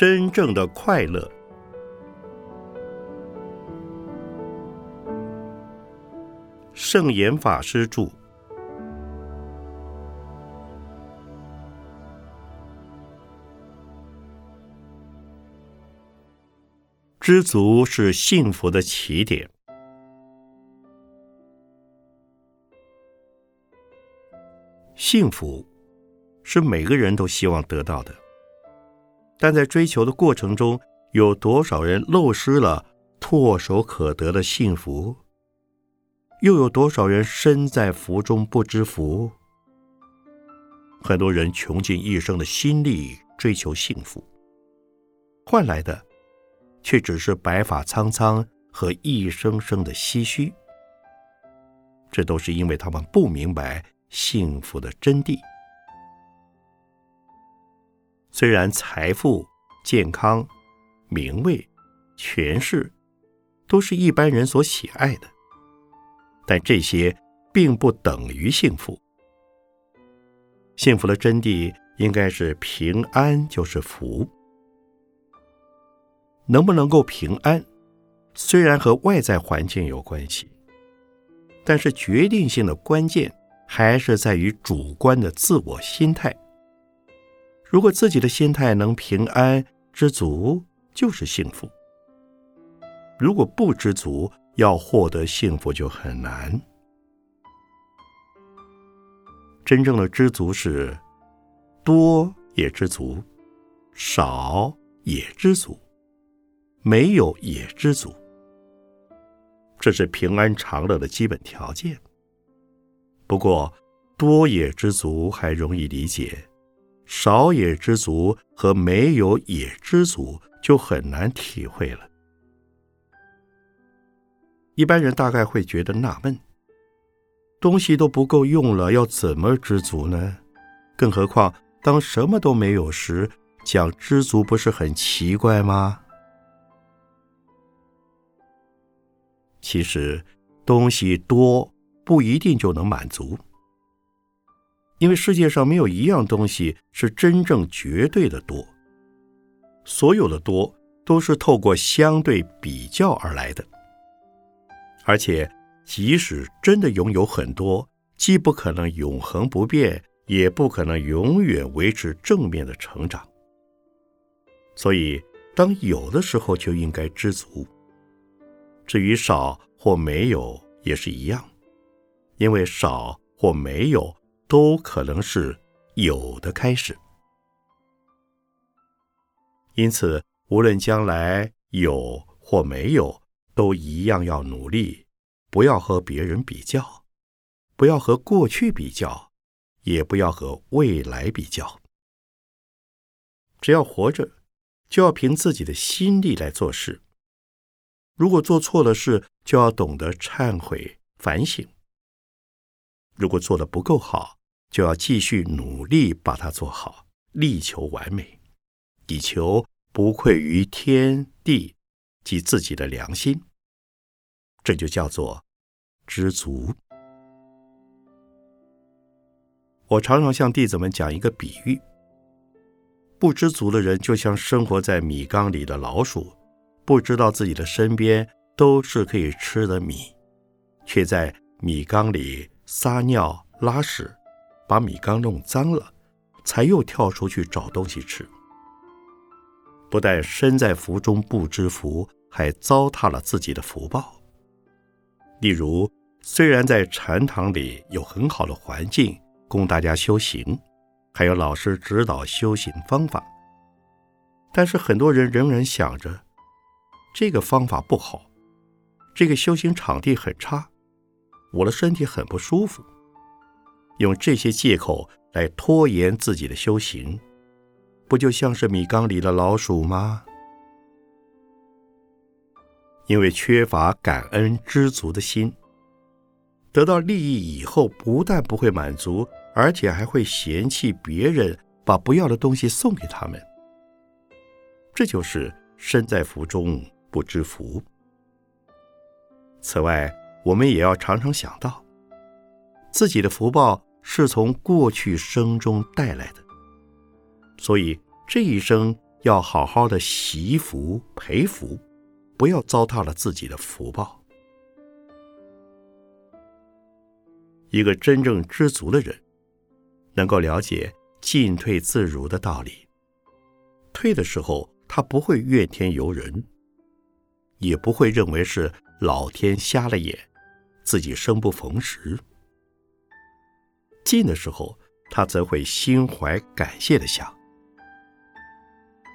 真正的快乐。圣严法师著。知足是幸福的起点。幸福是每个人都希望得到的，但在追求的过程中，有多少人漏失了唾手可得的幸福？又有多少人身在福中不知福？很多人穷尽一生的心力追求幸福，换来的。却只是白发苍苍和一声声的唏嘘，这都是因为他们不明白幸福的真谛。虽然财富、健康、名位、权势都是一般人所喜爱的，但这些并不等于幸福。幸福的真谛应该是平安就是福。能不能够平安，虽然和外在环境有关系，但是决定性的关键还是在于主观的自我心态。如果自己的心态能平安知足，就是幸福；如果不知足，要获得幸福就很难。真正的知足是多也知足，少也知足。没有也知足，这是平安长乐的基本条件。不过，多也知足还容易理解，少也知足和没有也知足就很难体会了。一般人大概会觉得纳闷：东西都不够用了，要怎么知足呢？更何况，当什么都没有时，讲知足不是很奇怪吗？其实，东西多不一定就能满足，因为世界上没有一样东西是真正绝对的多。所有的多都是透过相对比较而来的，而且即使真的拥有很多，既不可能永恒不变，也不可能永远维持正面的成长。所以，当有的时候就应该知足。至于少或没有也是一样，因为少或没有都可能是有的开始。因此，无论将来有或没有，都一样要努力，不要和别人比较，不要和过去比较，也不要和未来比较。只要活着，就要凭自己的心力来做事。如果做错了事，就要懂得忏悔反省；如果做的不够好，就要继续努力把它做好，力求完美，以求不愧于天地及自己的良心。这就叫做知足。我常常向弟子们讲一个比喻：不知足的人，就像生活在米缸里的老鼠。不知道自己的身边都是可以吃的米，却在米缸里撒尿拉屎，把米缸弄脏了，才又跳出去找东西吃。不但身在福中不知福，还糟蹋了自己的福报。例如，虽然在禅堂里有很好的环境供大家修行，还有老师指导修行方法，但是很多人仍然想着。这个方法不好，这个修行场地很差，我的身体很不舒服。用这些借口来拖延自己的修行，不就像是米缸里的老鼠吗？因为缺乏感恩知足的心，得到利益以后，不但不会满足，而且还会嫌弃别人把不要的东西送给他们。这就是身在福中。不知福。此外，我们也要常常想到，自己的福报是从过去生中带来的，所以这一生要好好的习福培福，不要糟蹋了自己的福报。一个真正知足的人，能够了解进退自如的道理。退的时候，他不会怨天尤人，也不会认为是老天瞎了眼，自己生不逢时。进的时候，他则会心怀感谢的想：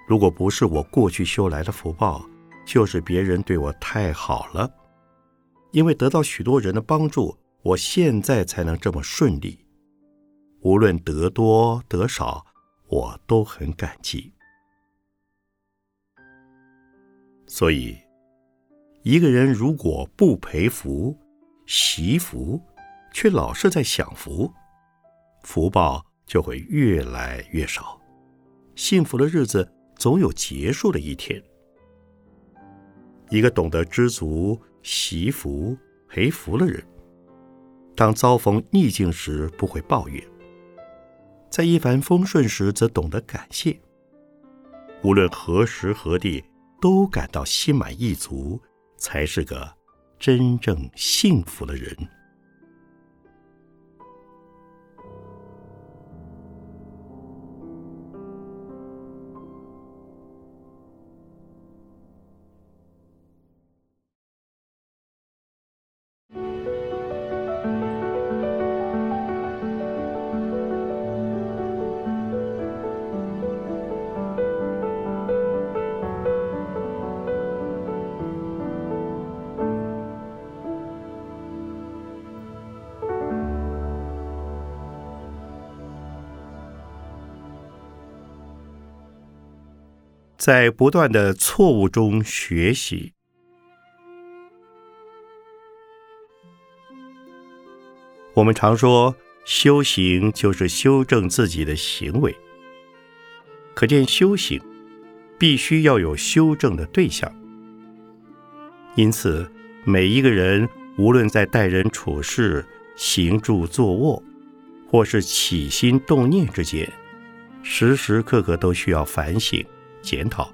如果不是我过去修来的福报，就是别人对我太好了，因为得到许多人的帮助。我现在才能这么顺利，无论得多得少，我都很感激。所以，一个人如果不培福、习福，却老是在享福，福报就会越来越少，幸福的日子总有结束的一天。一个懂得知足、惜福、培福的人。当遭逢逆境时，不会抱怨；在一帆风顺时，则懂得感谢。无论何时何地，都感到心满意足，才是个真正幸福的人。在不断的错误中学习。我们常说，修行就是修正自己的行为。可见，修行必须要有修正的对象。因此，每一个人无论在待人处事、行住坐卧，或是起心动念之间，时时刻刻都需要反省。检讨，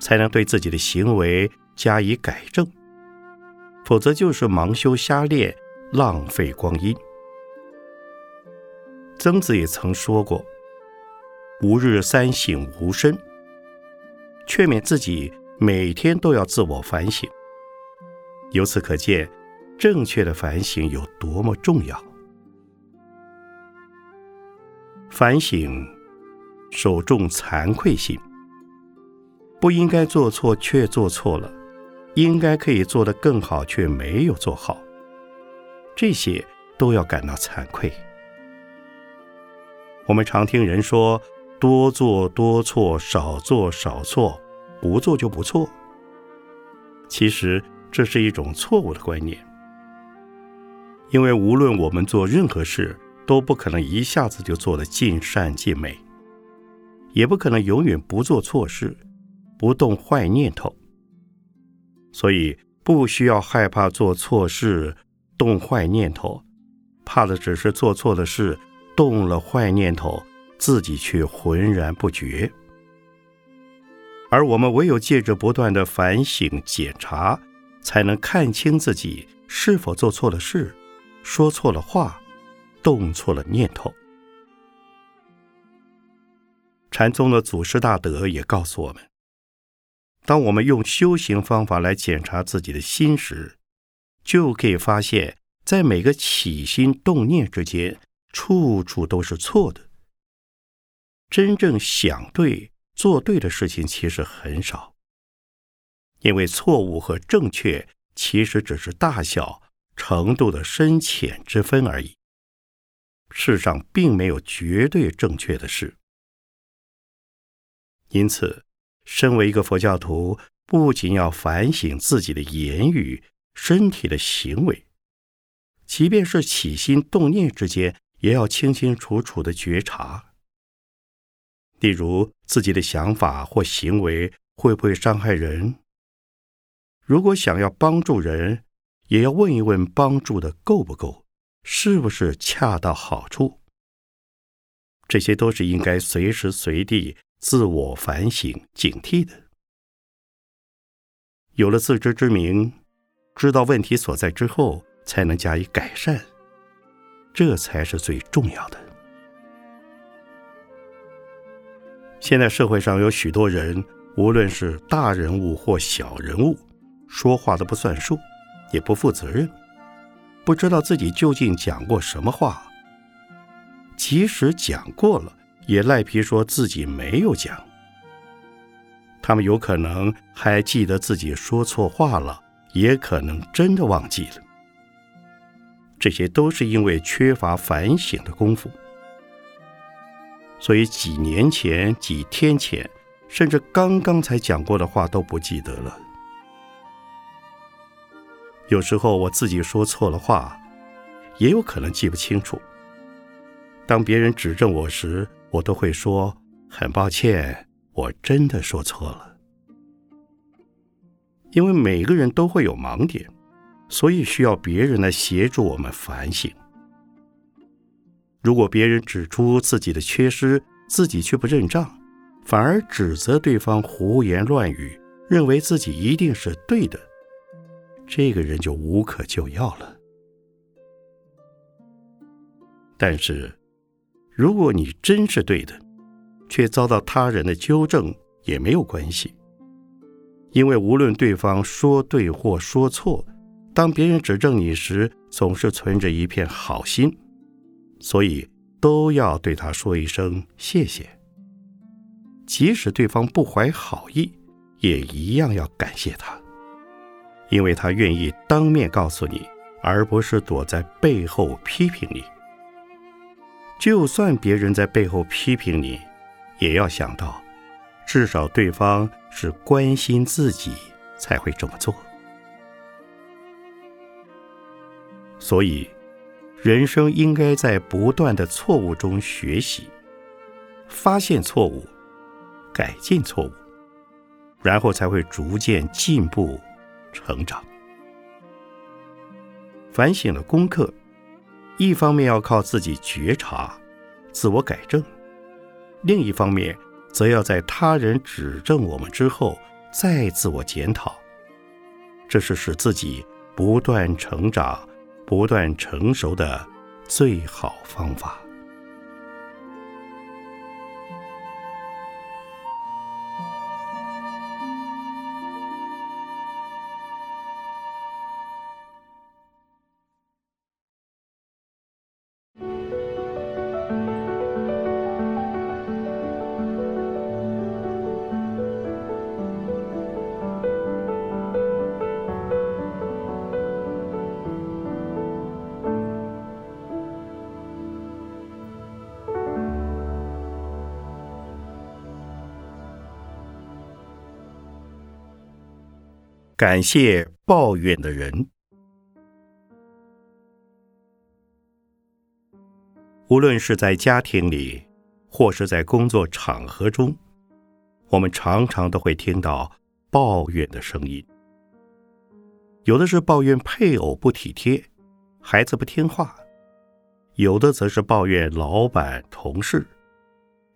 才能对自己的行为加以改正，否则就是盲修瞎练，浪费光阴。曾子也曾说过：“吾日三省吾身”，劝勉自己每天都要自我反省。由此可见，正确的反省有多么重要。反省，首重惭愧心。不应该做错却做错了，应该可以做得更好却没有做好，这些都要感到惭愧。我们常听人说“多做多错，少做少错，不做就不错”，其实这是一种错误的观念，因为无论我们做任何事，都不可能一下子就做得尽善尽美，也不可能永远不做错事。不动坏念头，所以不需要害怕做错事、动坏念头，怕的只是做错了事、动了坏念头，自己却浑然不觉。而我们唯有借着不断的反省检查，才能看清自己是否做错了事、说错了话、动错了念头。禅宗的祖师大德也告诉我们。当我们用修行方法来检查自己的心时，就可以发现，在每个起心动念之间，处处都是错的。真正想对、做对的事情其实很少，因为错误和正确其实只是大小程度的深浅之分而已。世上并没有绝对正确的事，因此。身为一个佛教徒，不仅要反省自己的言语、身体的行为，即便是起心动念之间，也要清清楚楚的觉察。例如，自己的想法或行为会不会伤害人？如果想要帮助人，也要问一问帮助的够不够，是不是恰到好处？这些都是应该随时随地。自我反省、警惕的。有了自知之明，知道问题所在之后，才能加以改善，这才是最重要的。现在社会上有许多人，无论是大人物或小人物，说话都不算数，也不负责任，不知道自己究竟讲过什么话。即使讲过了，也赖皮说自己没有讲。他们有可能还记得自己说错话了，也可能真的忘记了。这些都是因为缺乏反省的功夫。所以几年前、几天前，甚至刚刚才讲过的话都不记得了。有时候我自己说错了话，也有可能记不清楚。当别人指正我时，我都会说：“很抱歉，我真的说错了。”因为每个人都会有盲点，所以需要别人来协助我们反省。如果别人指出自己的缺失，自己却不认账，反而指责对方胡言乱语，认为自己一定是对的，这个人就无可救药了。但是，如果你真是对的，却遭到他人的纠正，也没有关系，因为无论对方说对或说错，当别人指正你时，总是存着一片好心。所以都要对他说一声谢谢，即使对方不怀好意，也一样要感谢他，因为他愿意当面告诉你，而不是躲在背后批评你。就算别人在背后批评你，也要想到，至少对方是关心自己才会这么做。所以。人生应该在不断的错误中学习，发现错误，改进错误，然后才会逐渐进步、成长。反省的功课，一方面要靠自己觉察、自我改正，另一方面则要在他人指正我们之后再自我检讨，这是使自己不断成长。不断成熟的最好方法。感谢抱怨的人。无论是在家庭里，或是在工作场合中，我们常常都会听到抱怨的声音。有的是抱怨配偶不体贴，孩子不听话；有的则是抱怨老板、同事。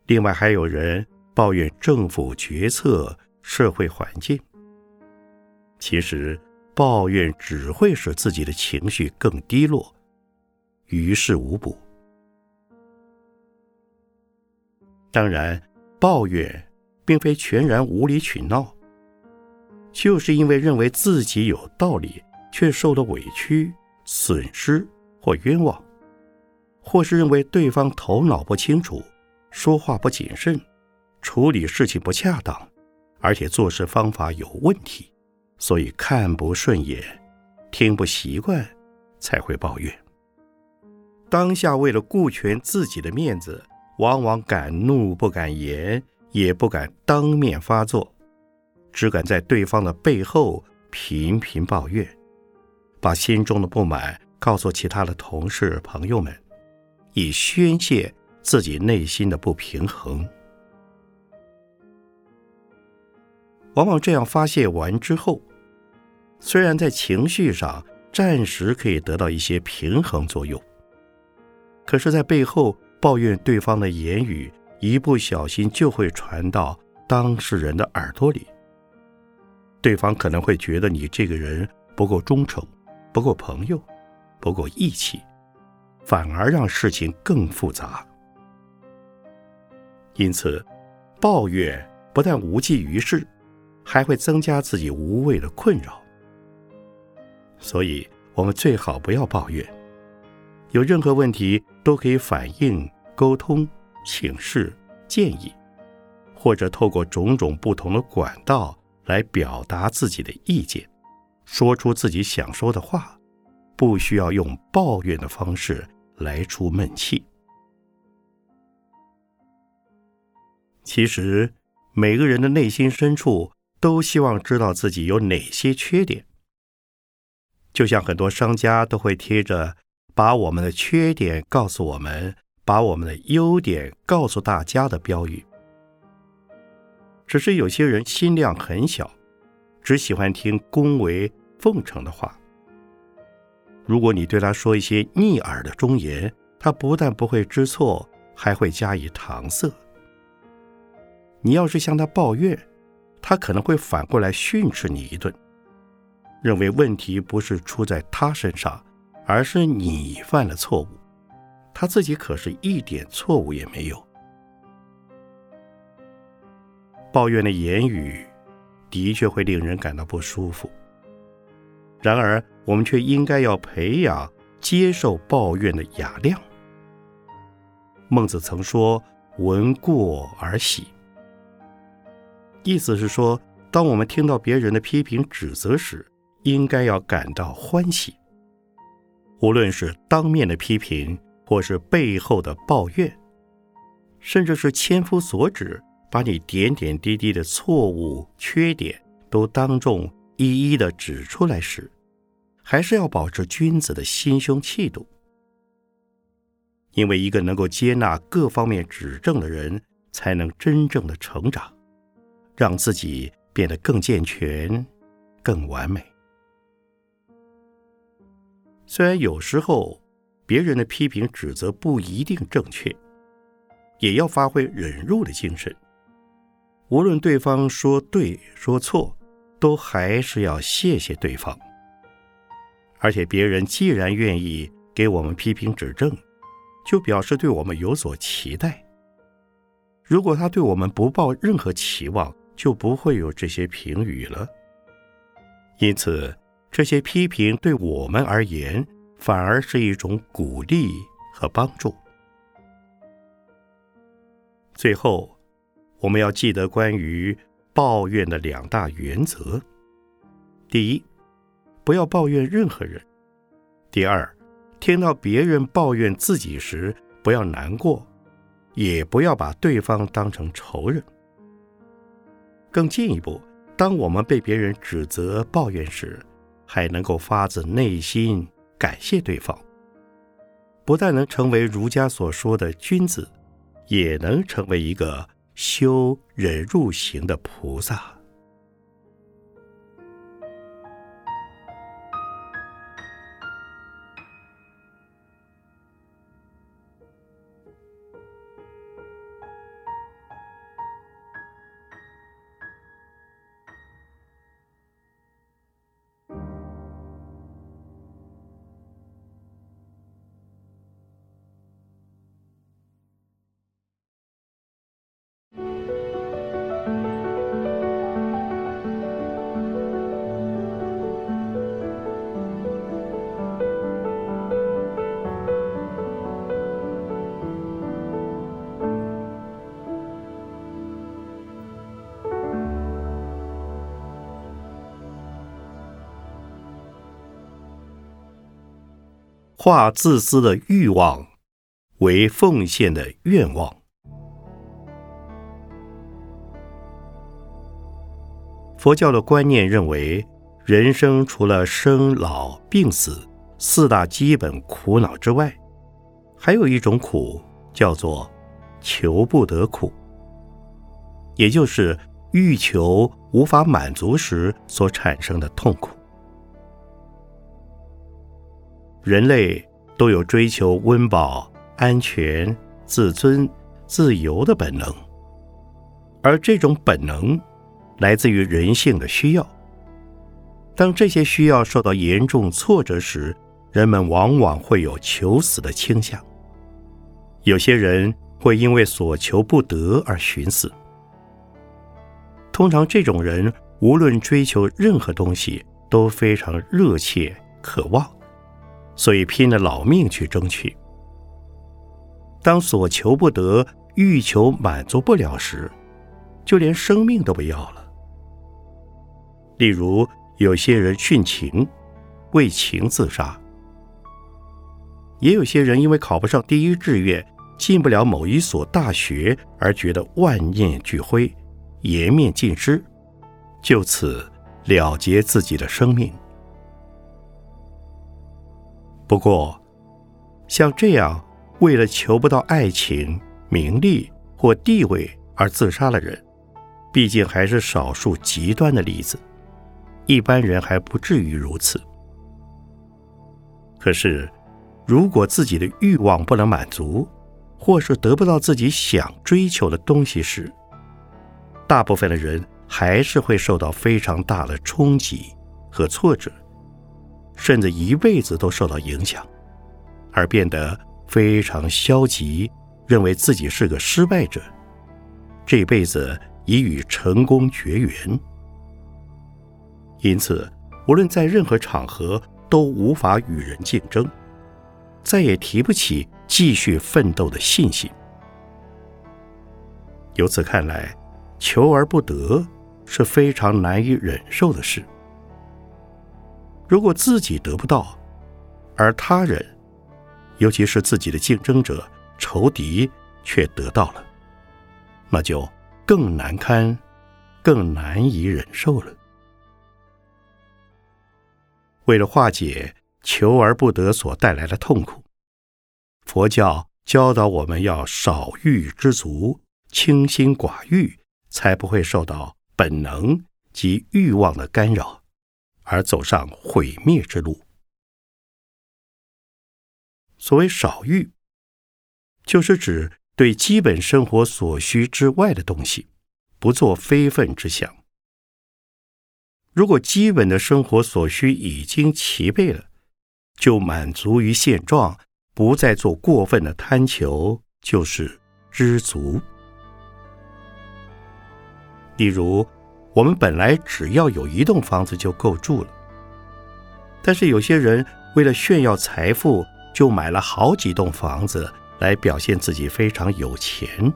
另外还有人抱怨政府决策、社会环境。其实，抱怨只会使自己的情绪更低落，于事无补。当然，抱怨并非全然无理取闹，就是因为认为自己有道理，却受了委屈、损失或冤枉，或是认为对方头脑不清楚、说话不谨慎、处理事情不恰当，而且做事方法有问题。所以看不顺眼，听不习惯，才会抱怨。当下为了顾全自己的面子，往往敢怒不敢言，也不敢当面发作，只敢在对方的背后频频抱怨，把心中的不满告诉其他的同事朋友们，以宣泄自己内心的不平衡。往往这样发泄完之后。虽然在情绪上暂时可以得到一些平衡作用，可是，在背后抱怨对方的言语，一不小心就会传到当事人的耳朵里。对方可能会觉得你这个人不够忠诚，不够朋友，不够义气，反而让事情更复杂。因此，抱怨不但无济于事，还会增加自己无谓的困扰。所以，我们最好不要抱怨。有任何问题都可以反映、沟通、请示、建议，或者透过种种不同的管道来表达自己的意见，说出自己想说的话，不需要用抱怨的方式来出闷气。其实，每个人的内心深处都希望知道自己有哪些缺点，就像很多商家都会贴着“把我们的缺点告诉我们，把我们的优点告诉大家”的标语。只是有些人心量很小，只喜欢听恭维奉承的话。如果你对他说一些逆耳的忠言，他不但不会知错，还会加以搪塞。你要是向他抱怨，他可能会反过来训斥你一顿，认为问题不是出在他身上，而是你犯了错误，他自己可是一点错误也没有。抱怨的言语的确会令人感到不舒服，然而我们却应该要培养接受抱怨的雅量。孟子曾说：“闻过而喜。”意思是说，当我们听到别人的批评指责时，应该要感到欢喜。无论是当面的批评，或是背后的抱怨，甚至是千夫所指，把你点点滴滴的错误、缺点都当众一一的指出来时，还是要保持君子的心胸气度。因为一个能够接纳各方面指正的人，才能真正的成长。让自己变得更健全、更完美。虽然有时候别人的批评指责不一定正确，也要发挥忍辱的精神。无论对方说对说错，都还是要谢谢对方。而且，别人既然愿意给我们批评指正，就表示对我们有所期待。如果他对我们不抱任何期望，就不会有这些评语了。因此，这些批评对我们而言，反而是一种鼓励和帮助。最后，我们要记得关于抱怨的两大原则：第一，不要抱怨任何人；第二，听到别人抱怨自己时，不要难过，也不要把对方当成仇人。更进一步，当我们被别人指责、抱怨时，还能够发自内心感谢对方，不但能成为儒家所说的君子，也能成为一个修忍入行的菩萨。化自私的欲望为奉献的愿望。佛教的观念认为，人生除了生老病死四大基本苦恼之外，还有一种苦叫做求不得苦，也就是欲求无法满足时所产生的痛苦。人类都有追求温饱、安全、自尊、自由的本能，而这种本能来自于人性的需要。当这些需要受到严重挫折时，人们往往会有求死的倾向。有些人会因为所求不得而寻死。通常，这种人无论追求任何东西都非常热切渴望，所以拼了老命去争取。当所求不得、欲求满足不了时，就连生命都不要了。例如，有些人殉情，为情自杀；也有些人因为考不上第一志愿、进不了某一所大学而觉得万念俱灰、颜面尽失，就此了结自己的生命。不过，像这样。为了求不到爱情、名利或地位而自杀的人，毕竟还是少数极端的例子。一般人还不至于如此。可是，如果自己的欲望不能满足，或是得不到自己想追求的东西时，大部分的人还是会受到非常大的冲击和挫折，甚至一辈子都受到影响，而变得。非常消极，认为自己是个失败者，这辈子已与成功绝缘。因此，无论在任何场合，都无法与人竞争，再也提不起继续奋斗的信心。由此看来，求而不得是非常难以忍受的事。如果自己得不到，而他人，尤其是自己的竞争者、仇敌却得到了，那就更难堪、更难以忍受了。为了化解求而不得所带来的痛苦，佛教教导我们要少欲知足、清心寡欲，才不会受到本能及欲望的干扰，而走上毁灭之路。所谓少欲，就是指对基本生活所需之外的东西，不做非分之想。如果基本的生活所需已经齐备了，就满足于现状，不再做过分的贪求，就是知足。例如，我们本来只要有一栋房子就够住了，但是有些人为了炫耀财富，就买了好几栋房子来表现自己非常有钱，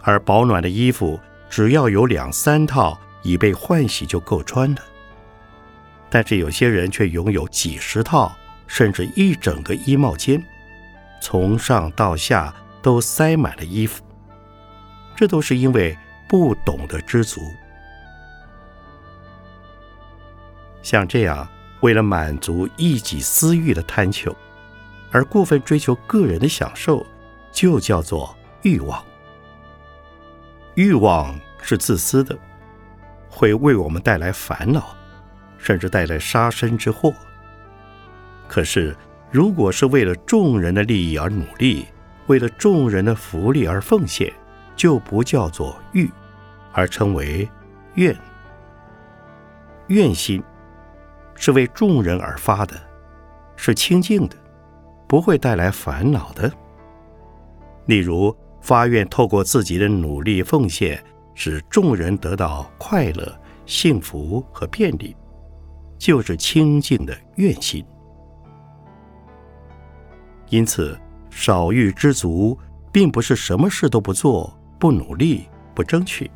而保暖的衣服只要有两三套已被换洗就够穿了。但是有些人却拥有几十套甚至一整个衣帽间，从上到下都塞满了衣服，这都是因为不懂得知足。像这样。为了满足一己私欲的贪求，而过分追求个人的享受，就叫做欲望。欲望是自私的，会为我们带来烦恼，甚至带来杀身之祸。可是，如果是为了众人的利益而努力，为了众人的福利而奉献，就不叫做欲，而称为愿。愿心。是为众人而发的，是清净的，不会带来烦恼的。例如，发愿透过自己的努力奉献，使众人得到快乐、幸福和便利，就是清净的愿心。因此，少欲知足，并不是什么事都不做、不努力、不争取，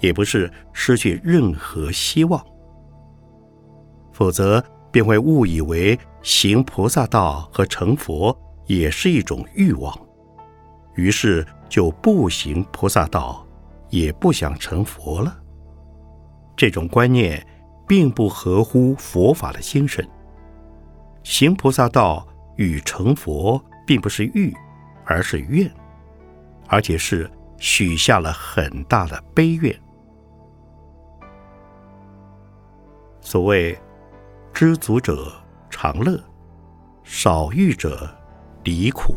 也不是失去任何希望。否则，便会误以为行菩萨道和成佛也是一种欲望，于是就不行菩萨道，也不想成佛了。这种观念并不合乎佛法的精神。行菩萨道与成佛并不是欲，而是愿，而且是许下了很大的悲愿。所谓。知足者常乐，少欲者离苦。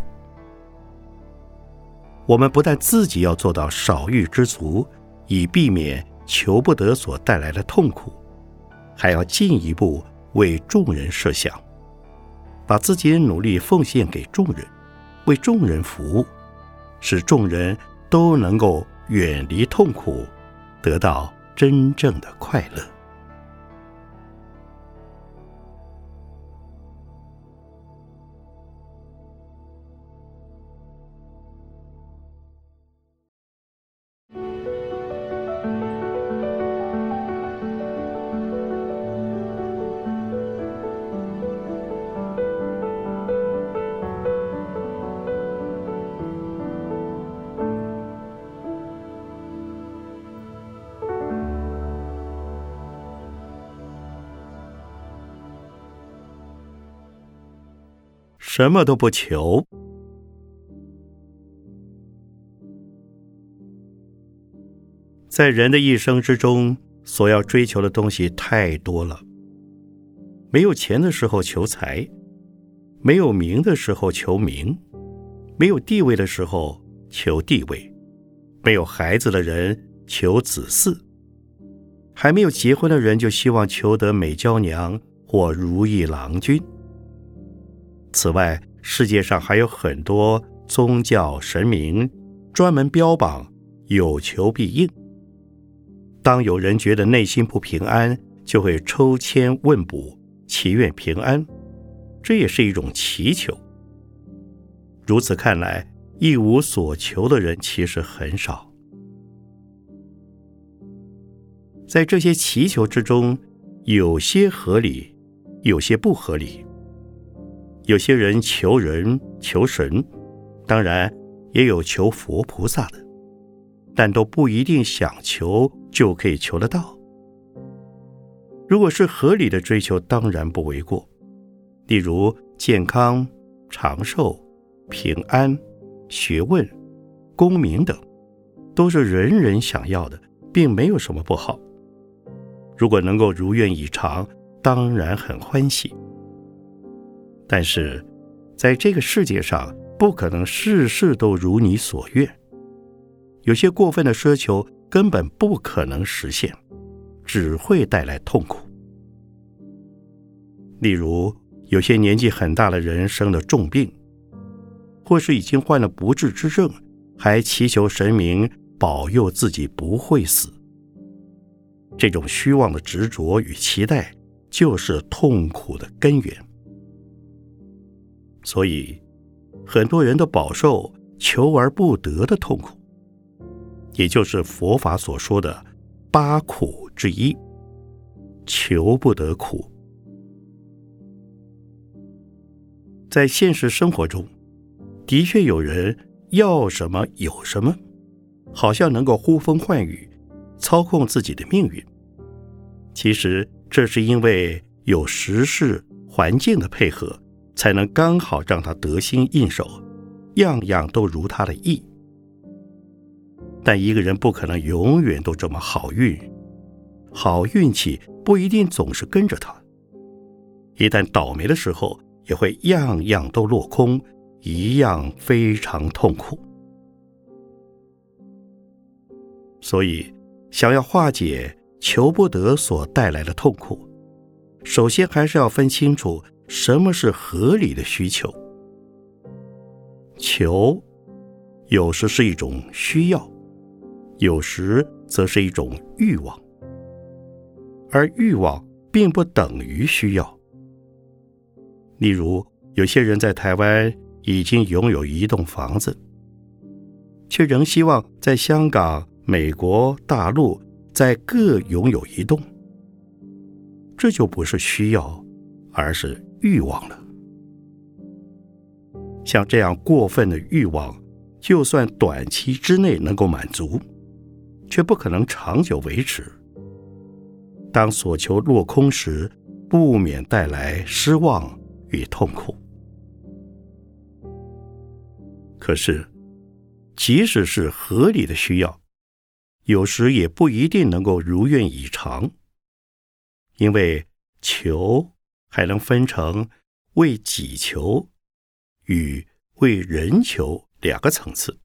我们不但自己要做到少欲知足，以避免求不得所带来的痛苦，还要进一步为众人设想，把自己的努力奉献给众人，为众人服务，使众人都能够远离痛苦，得到真正的快乐。什么都不求，在人的一生之中，所要追求的东西太多了。没有钱的时候求财，没有名的时候求名，没有地位的时候求地位，没有孩子的人求子嗣，还没有结婚的人就希望求得美娇娘或如意郎君。此外，世界上还有很多宗教神明专门标榜有求必应。当有人觉得内心不平安，就会抽签问卜，祈愿平安，这也是一种祈求。如此看来，一无所求的人其实很少。在这些祈求之中，有些合理，有些不合理。有些人求人求神，当然也有求佛菩萨的，但都不一定想求就可以求得到。如果是合理的追求，当然不为过。例如健康、长寿、平安、学问、功名等，都是人人想要的，并没有什么不好。如果能够如愿以偿，当然很欢喜。但是，在这个世界上，不可能事事都如你所愿。有些过分的奢求根本不可能实现，只会带来痛苦。例如，有些年纪很大的人生了重病，或是已经患了不治之症，还祈求神明保佑自己不会死。这种虚妄的执着与期待，就是痛苦的根源。所以，很多人都饱受求而不得的痛苦，也就是佛法所说的八苦之一——求不得苦。在现实生活中，的确有人要什么有什么，好像能够呼风唤雨，操控自己的命运。其实，这是因为有时事环境的配合。才能刚好让他得心应手，样样都如他的意。但一个人不可能永远都这么好运，好运气不一定总是跟着他。一旦倒霉的时候，也会样样都落空，一样非常痛苦。所以，想要化解求不得所带来的痛苦，首先还是要分清楚。什么是合理的需求？求，有时是一种需要，有时则是一种欲望，而欲望并不等于需要。例如，有些人在台湾已经拥有一栋房子，却仍希望在香港、美国、大陆再各拥有一栋，这就不是需要，而是。欲望了，像这样过分的欲望，就算短期之内能够满足，却不可能长久维持。当所求落空时，不免带来失望与痛苦。可是，即使是合理的需要，有时也不一定能够如愿以偿，因为求。还能分成为己求与为人求两个层次。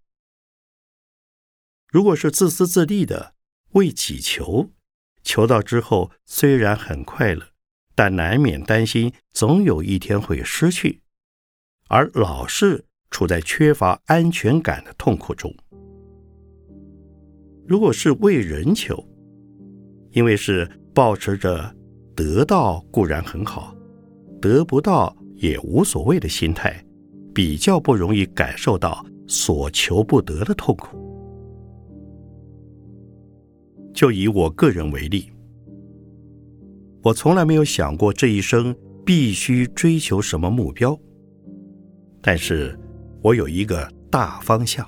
如果是自私自利的，为己求，求到之后虽然很快乐，但难免担心总有一天会失去，而老是处在缺乏安全感的痛苦中。如果是为人求，因为是保持着得到固然很好，得不到也无所谓的心态，比较不容易感受到所求不得的痛苦。就以我个人为例，我从来没有想过这一生必须追求什么目标，但是我有一个大方向。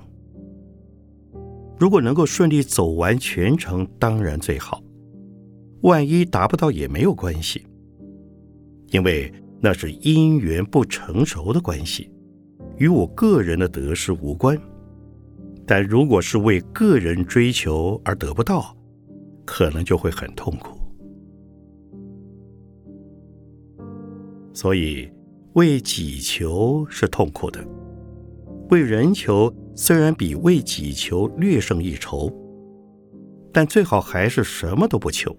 如果能够顺利走完全程，当然最好；万一达不到也没有关系，因为那是因缘不成熟的关系，与我个人的得失无关。但如果是为个人追求而得不到，可能就会很痛苦，所以为己求是痛苦的，为人求虽然比为己求略胜一筹，但最好还是什么都不求。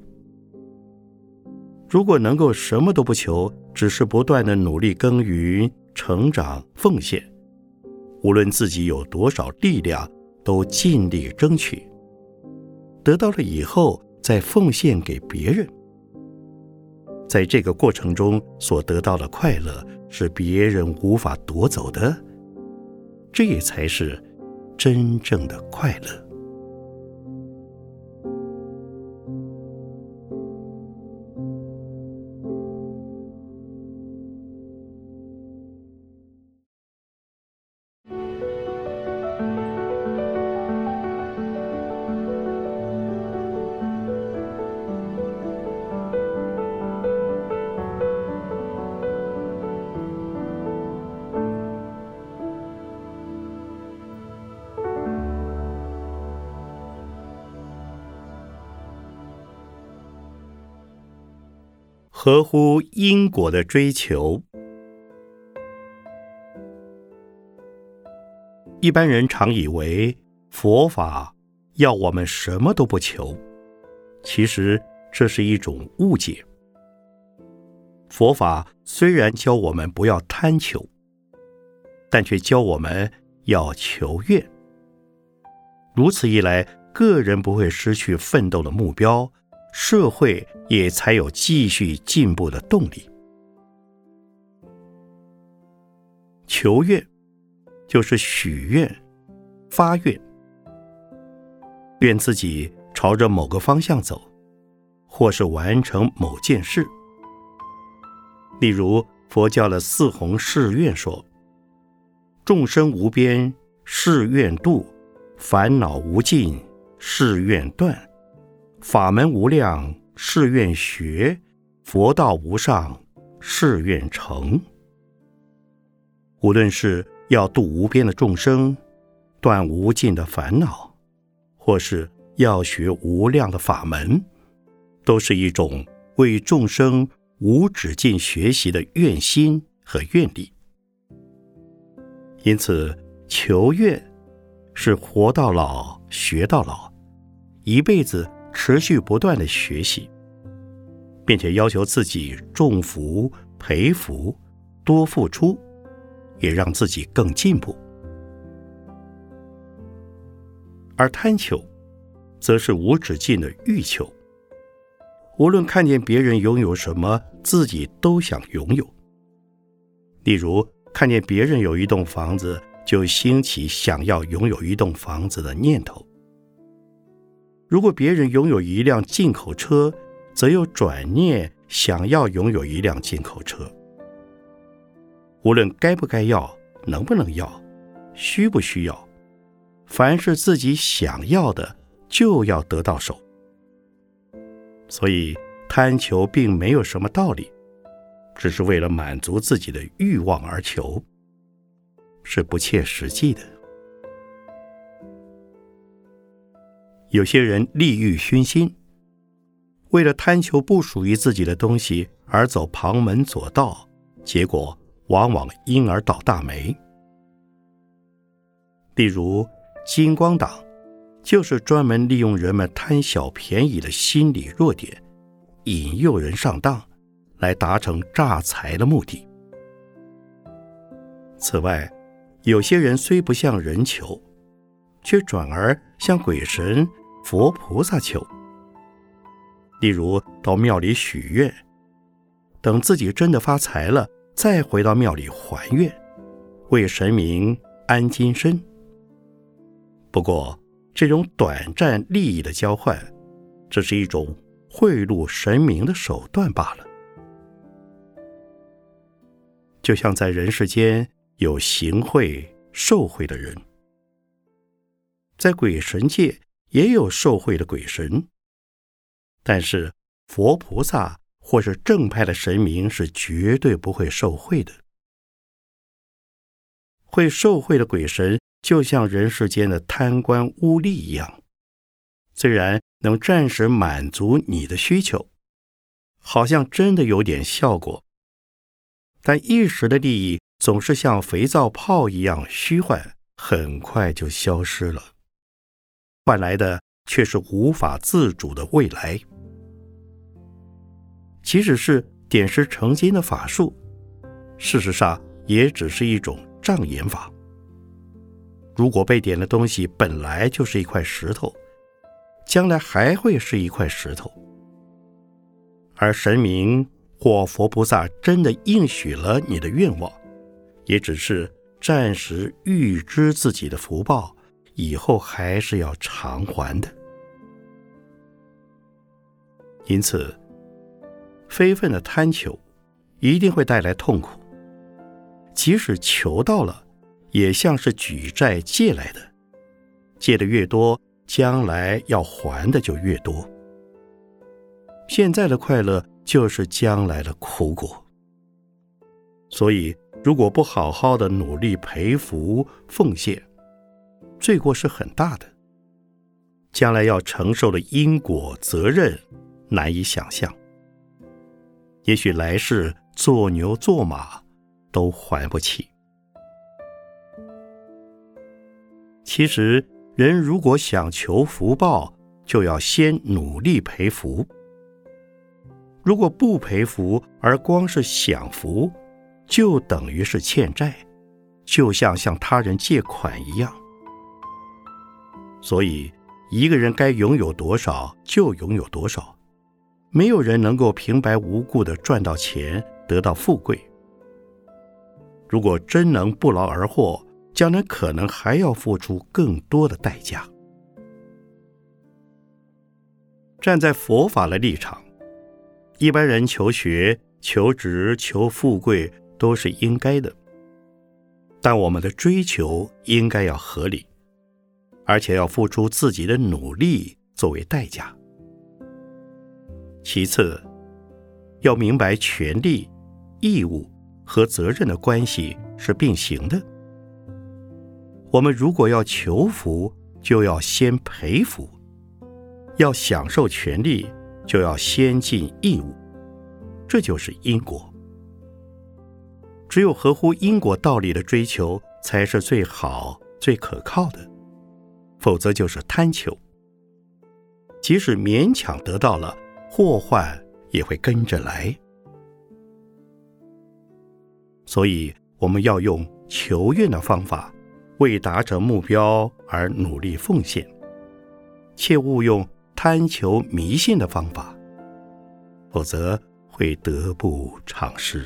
如果能够什么都不求，只是不断的努力耕耘、成长、奉献，无论自己有多少力量，都尽力争取。得到了以后，再奉献给别人，在这个过程中所得到的快乐是别人无法夺走的，这才是真正的快乐。合乎因果的追求，一般人常以为佛法要我们什么都不求，其实这是一种误解。佛法虽然教我们不要贪求，但却教我们要求愿。如此一来，个人不会失去奋斗的目标。社会也才有继续进步的动力。求愿就是许愿、发愿，愿自己朝着某个方向走，或是完成某件事。例如，佛教的四弘誓愿说：“众生无边誓愿度，烦恼无尽誓愿断。”法门无量，誓愿学；佛道无上，誓愿成。无论是要度无边的众生，断无尽的烦恼，或是要学无量的法门，都是一种为众生无止境学习的愿心和愿力。因此，求愿是活到老学到老，一辈子。持续不断的学习，并且要求自己重福培福，多付出，也让自己更进步。而贪求，则是无止境的欲求。无论看见别人拥有什么，自己都想拥有。例如，看见别人有一栋房子，就兴起想要拥有一栋房子的念头。如果别人拥有一辆进口车，则又转念想要拥有一辆进口车。无论该不该要，能不能要，需不需要，凡是自己想要的，就要得到手。所以贪求并没有什么道理，只是为了满足自己的欲望而求，是不切实际的。有些人利欲熏心，为了贪求不属于自己的东西而走旁门左道，结果往往因而倒大霉。例如金光党就是专门利用人们贪小便宜的心理弱点，引诱人上当，来达成诈财的目的。此外，有些人虽不向人求，却转而向鬼神、佛菩萨求。例如，到庙里许愿，等自己真的发财了，再回到庙里还愿，为神明安金身。不过，这种短暂利益的交换，只是一种贿赂神明的手段罢了。就像在人世间有行贿、受贿的人，在鬼神界也有受贿的鬼神。但是佛菩萨或是正派的神明是绝对不会受贿的。会受贿的鬼神就像人世间的贪官污吏一样，虽然能暂时满足你的需求，好像真的有点效果，但一时的利益总是像肥皂泡一样虚幻，很快就消失了，换来的却是无法自主的未来。即使是点石成金的法术，事实上也只是一种障眼法。如果被点的东西本来就是一块石头，将来还会是一块石头。而神明或佛菩萨真的应许了你的愿望，也只是暂时预知自己的福报，以后还是要偿还的。因此。非分的贪求，一定会带来痛苦。即使求到了，也像是举债借来的，借的越多，将来要还的就越多。现在的快乐就是将来的苦果。所以，如果不好好的努力培福奉献，罪过是很大的。将来要承受的因果责任，难以想象。也许来世做牛做马都还不起。其实，人如果想求福报，就要先努力培福。如果不培福，而光是享福，就等于是欠债，就像向他人借款一样。所以，一个人该拥有多少，就拥有多少。没有人能够平白无故的赚到钱，得到富贵。如果真能不劳而获，将来可能还要付出更多的代价。站在佛法的立场，一般人求学、求职、求富贵都是应该的，但我们的追求应该要合理，而且要付出自己的努力作为代价。其次，要明白权利、义务和责任的关系是并行的。我们如果要求福，就要先培福；要享受权利，就要先尽义务。这就是因果。只有合乎因果道理的追求，才是最好、最可靠的。否则就是贪求，即使勉强得到了。祸患也会跟着来，所以我们要用求愿的方法，为达成目标而努力奉献，切勿用贪求迷信的方法，否则会得不偿失。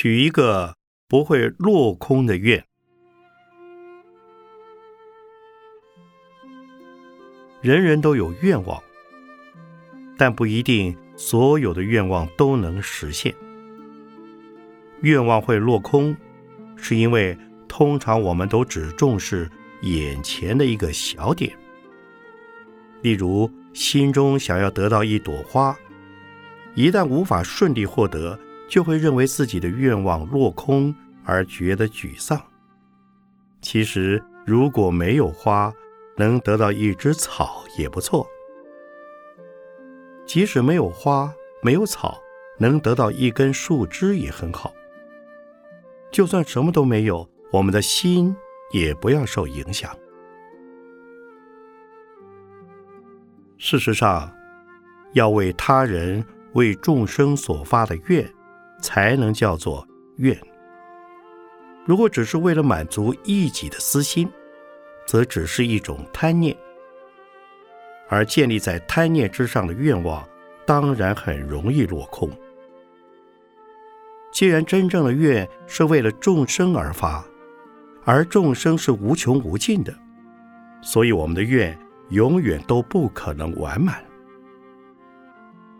许一个不会落空的愿。人人都有愿望，但不一定所有的愿望都能实现。愿望会落空，是因为通常我们都只重视眼前的一个小点。例如，心中想要得到一朵花，一旦无法顺利获得，就会认为自己的愿望落空而觉得沮丧。其实，如果没有花，能得到一只草也不错；即使没有花，没有草，能得到一根树枝也很好。就算什么都没有，我们的心也不要受影响。事实上，要为他人、为众生所发的愿，才能叫做愿。如果只是为了满足一己的私心，则只是一种贪念。而建立在贪念之上的愿望，当然很容易落空。既然真正的愿是为了众生而发，而众生是无穷无尽的，所以我们的愿。永远都不可能完满，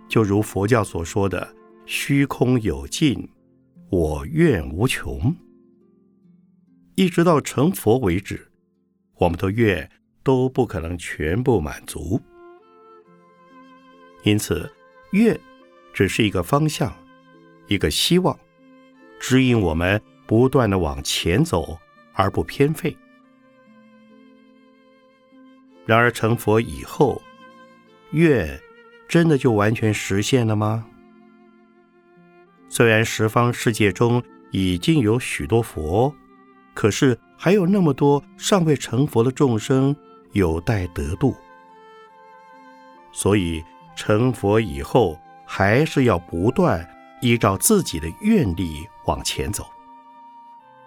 就如佛教所说的“虚空有尽，我愿无穷”，一直到成佛为止，我们的愿都不可能全部满足。因此，愿只是一个方向，一个希望，指引我们不断的往前走，而不偏废。然而成佛以后，愿真的就完全实现了吗？虽然十方世界中已经有许多佛，可是还有那么多尚未成佛的众生有待得度。所以成佛以后，还是要不断依照自己的愿力往前走，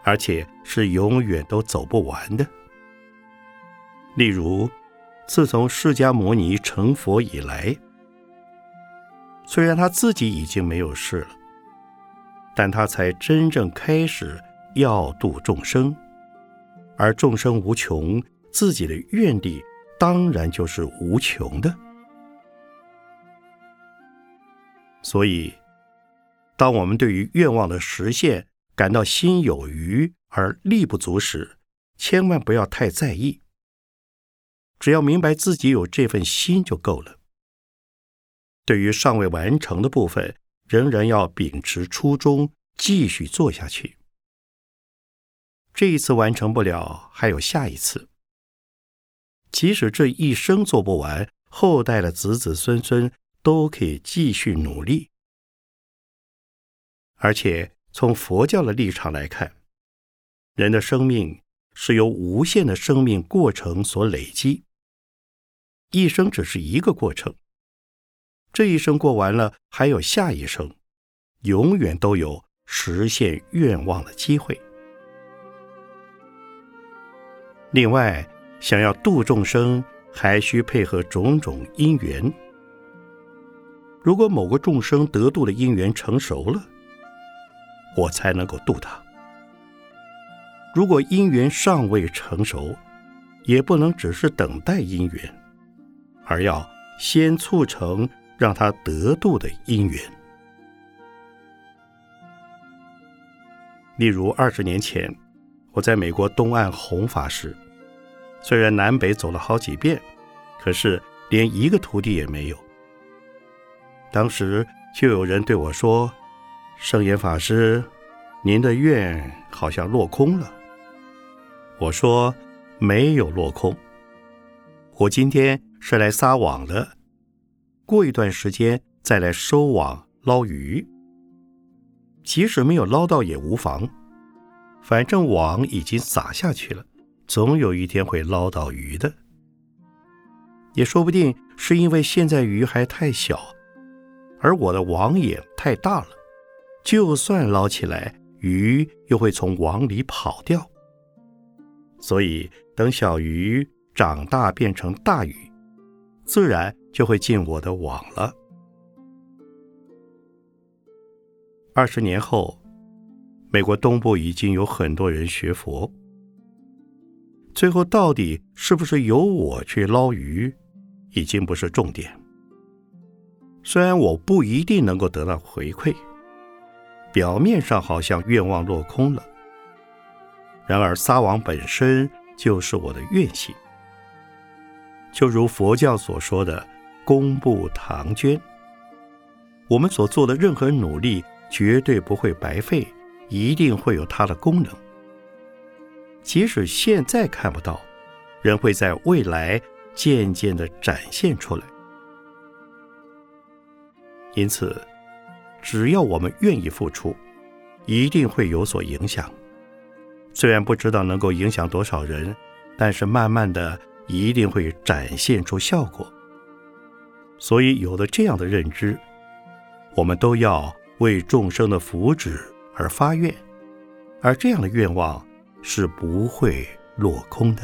而且是永远都走不完的。例如。自从释迦牟尼成佛以来，虽然他自己已经没有事了，但他才真正开始要度众生，而众生无穷，自己的愿力当然就是无穷的。所以，当我们对于愿望的实现感到心有余而力不足时，千万不要太在意。只要明白自己有这份心就够了。对于尚未完成的部分，仍然要秉持初衷，继续做下去。这一次完成不了，还有下一次。即使这一生做不完，后代的子子孙孙都可以继续努力。而且从佛教的立场来看，人的生命是由无限的生命过程所累积。一生只是一个过程，这一生过完了，还有下一生，永远都有实现愿望的机会。另外，想要度众生，还需配合种种因缘。如果某个众生得度的因缘成熟了，我才能够度他；如果因缘尚未成熟，也不能只是等待因缘。而要先促成让他得度的因缘。例如，二十年前，我在美国东岸弘法时，虽然南北走了好几遍，可是连一个徒弟也没有。当时就有人对我说：“圣严法师，您的愿好像落空了。”我说：“没有落空，我今天。”是来撒网的，过一段时间再来收网捞鱼。即使没有捞到也无妨，反正网已经撒下去了，总有一天会捞到鱼的。也说不定是因为现在鱼还太小，而我的网眼太大了，就算捞起来，鱼又会从网里跑掉。所以等小鱼长大变成大鱼。自然就会进我的网了。二十年后，美国东部已经有很多人学佛。最后到底是不是由我去捞鱼，已经不是重点。虽然我不一定能够得到回馈，表面上好像愿望落空了，然而撒网本身就是我的愿心。就如佛教所说的“功布唐捐”，我们所做的任何努力绝对不会白费，一定会有它的功能。即使现在看不到，仍会在未来渐渐的展现出来。因此，只要我们愿意付出，一定会有所影响。虽然不知道能够影响多少人，但是慢慢的一定会展现出效果。所以，有了这样的认知，我们都要为众生的福祉而发愿，而这样的愿望是不会落空的。